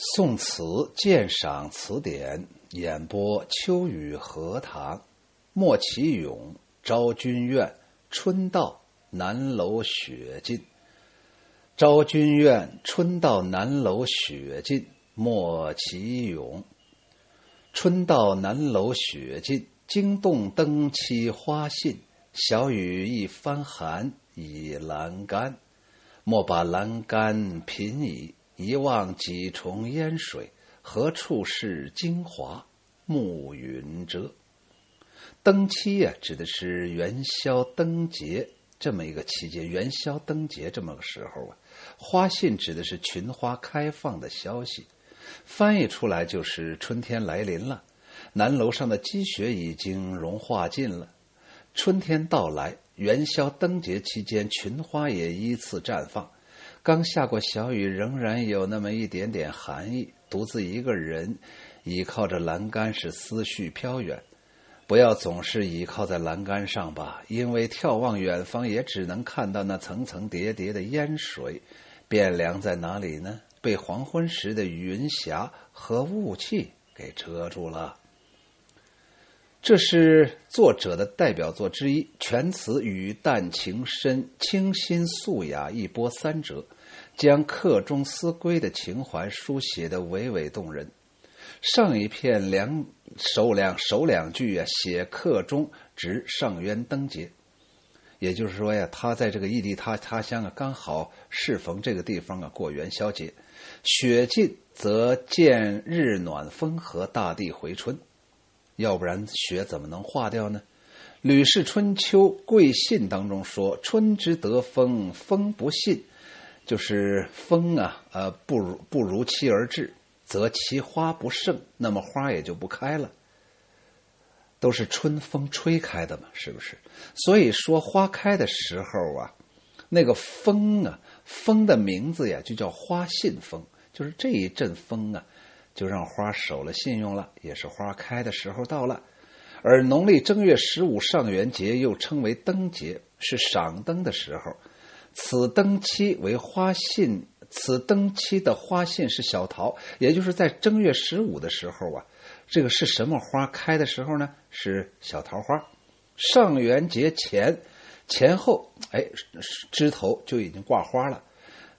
宋词鉴赏词典演播秋雨荷塘，莫其勇，昭君怨，春到南楼雪尽。昭君怨，春到南楼雪尽。莫其勇，春到南楼雪尽。惊动灯期花信，小雨一番寒，倚栏杆。莫把阑干颦矣。一望几重烟水，何处是京华？暮云遮。灯期呀，指的是元宵灯节这么一个期间。元宵灯节这么个时候啊，花信指的是群花开放的消息，翻译出来就是春天来临了。南楼上的积雪已经融化尽了，春天到来。元宵灯节期间，群花也依次绽放。刚下过小雨，仍然有那么一点点寒意。独自一个人倚靠着栏杆，是思绪飘远。不要总是倚靠在栏杆上吧，因为眺望远方，也只能看到那层层叠叠的烟水。汴梁在哪里呢？被黄昏时的云霞和雾气给遮住了。这是作者的代表作之一，全词语淡情深，清新素雅，一波三折。将客中思归的情怀书写的娓娓动人。上一片两首两首两句啊，写客中值上元灯节，也就是说呀，他在这个异地他他乡啊，刚好适逢这个地方啊过元宵节。雪尽则见日暖风和，大地回春。要不然雪怎么能化掉呢？《吕氏春秋·贵信》当中说：“春之得风，风不信。”就是风啊，呃，不如不如期而至，则其花不盛，那么花也就不开了。都是春风吹开的嘛，是不是？所以说花开的时候啊，那个风啊，风的名字呀就叫花信风，就是这一阵风啊，就让花守了信用了，也是花开的时候到了。而农历正月十五上元节又称为灯节，是赏灯的时候。此灯期为花信，此灯期的花信是小桃，也就是在正月十五的时候啊，这个是什么花开的时候呢？是小桃花。上元节前前后，哎，枝头就已经挂花了，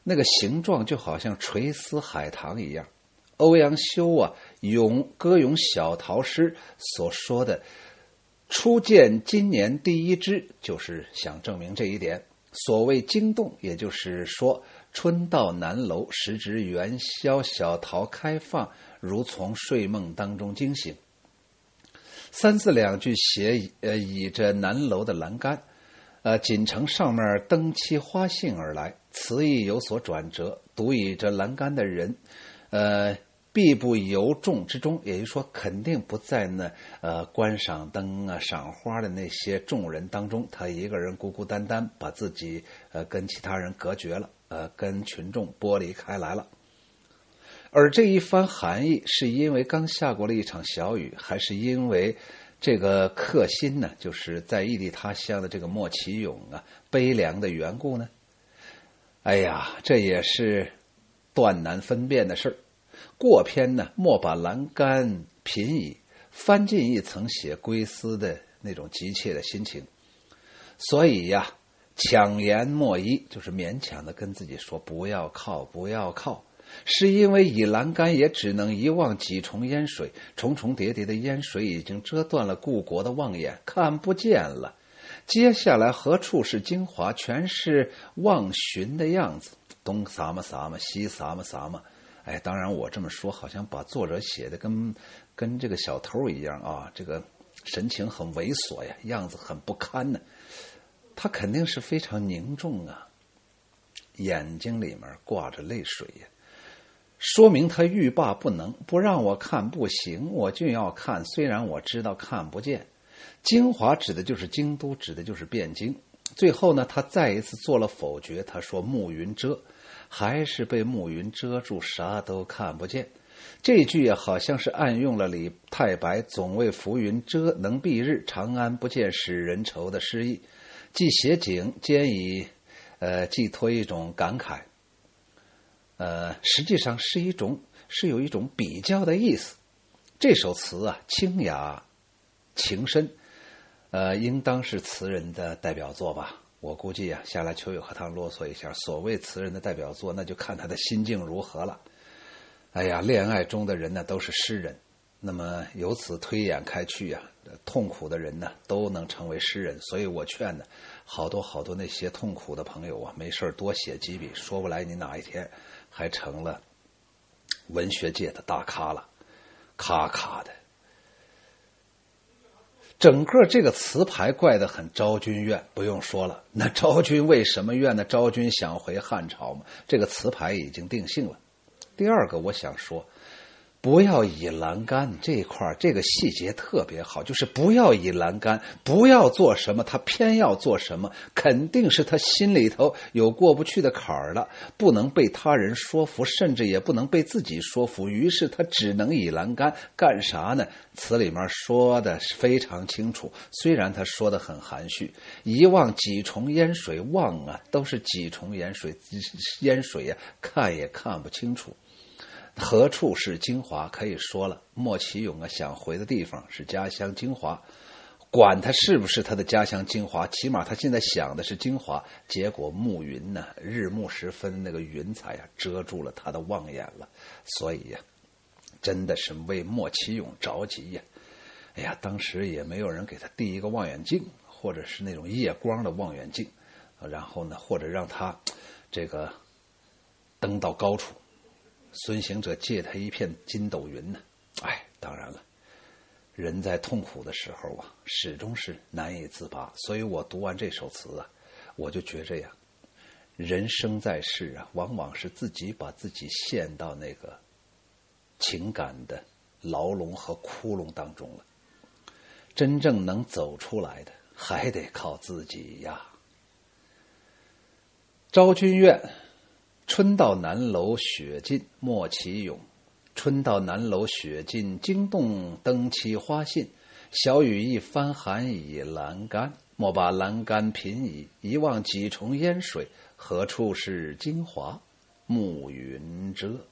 那个形状就好像垂丝海棠一样。欧阳修啊，咏歌咏小桃诗所说的“初见今年第一枝”，就是想证明这一点。所谓惊动，也就是说，春到南楼，时值元宵，小桃开放，如从睡梦当中惊醒。三字两句写呃倚着南楼的栏杆，呃锦城上面灯漆花信而来，词意有所转折。独倚着栏杆的人，呃。必不由众之中，也就是说，肯定不在那呃观赏灯啊、赏花的那些众人当中。他一个人孤孤单单，把自己呃跟其他人隔绝了，呃，跟群众剥离开来了。而这一番含义，是因为刚下过了一场小雨，还是因为这个客心呢？就是在异地他乡的这个莫其勇啊，悲凉的缘故呢？哎呀，这也是断难分辨的事儿。过篇呢，莫把栏杆颦矣，翻进一层写归思的那种急切的心情。所以呀，强言莫依，就是勉强的跟自己说不要靠，不要靠，是因为以栏杆也只能一望几重烟水，重重叠叠的烟水已经遮断了故国的望眼，看不见了。接下来何处是精华？全是望寻的样子，东撒么撒么，西撒么撒么。哎，当然，我这么说好像把作者写的跟跟这个小偷一样啊，这个神情很猥琐呀，样子很不堪呢。他肯定是非常凝重啊，眼睛里面挂着泪水呀，说明他欲罢不能，不让我看不行，我就要看。虽然我知道看不见，京华指的就是京都，指的就是汴京。最后呢，他再一次做了否决，他说：“暮云遮。”还是被暮云遮住，啥都看不见。这句啊，好像是暗用了李太白“总为浮云遮，能蔽日；长安不见使人愁”的诗意，既写景，兼以呃寄托一种感慨。呃，实际上是一种是有一种比较的意思。这首词啊，清雅情深，呃，应当是词人的代表作吧。我估计啊，下来秋雨荷塘啰嗦一下，所谓词人的代表作，那就看他的心境如何了。哎呀，恋爱中的人呢，都是诗人。那么由此推演开去呀，痛苦的人呢都能成为诗人，所以我劝呢，好多好多那些痛苦的朋友啊，没事多写几笔，说不来你哪一天还成了文学界的大咖了，咔咔的。整个这个词牌怪得很，昭君怨不用说了，那昭君为什么怨呢？昭君想回汉朝嘛，这个词牌已经定性了。第二个，我想说。不要以栏杆这一块这个细节特别好，就是不要以栏杆，不要做什么，他偏要做什么，肯定是他心里头有过不去的坎儿了，不能被他人说服，甚至也不能被自己说服，于是他只能以栏杆干啥呢？词里面说的非常清楚，虽然他说的很含蓄，一望几重烟水，望啊，都是几重烟水，烟水呀，看也看不清楚。何处是金华？可以说了，莫启勇啊，想回的地方是家乡金华。管他是不是他的家乡金华，起码他现在想的是金华。结果暮云呢，日暮时分那个云彩呀，遮住了他的望眼了。所以呀，真的是为莫启勇着急呀。哎呀，当时也没有人给他递一个望远镜，或者是那种夜光的望远镜，然后呢，或者让他这个登到高处。孙行者借他一片筋斗云呢，哎，当然了，人在痛苦的时候啊，始终是难以自拔。所以我读完这首词啊，我就觉着呀，人生在世啊，往往是自己把自己陷到那个情感的牢笼和窟窿当中了。真正能走出来的，还得靠自己呀。昭君怨。春到南楼雪尽，莫其咏。春到南楼雪尽，惊动灯栖花信。小雨一番寒倚栏杆，莫把栏杆颦倚。一望几重烟水，何处是京华？暮云遮。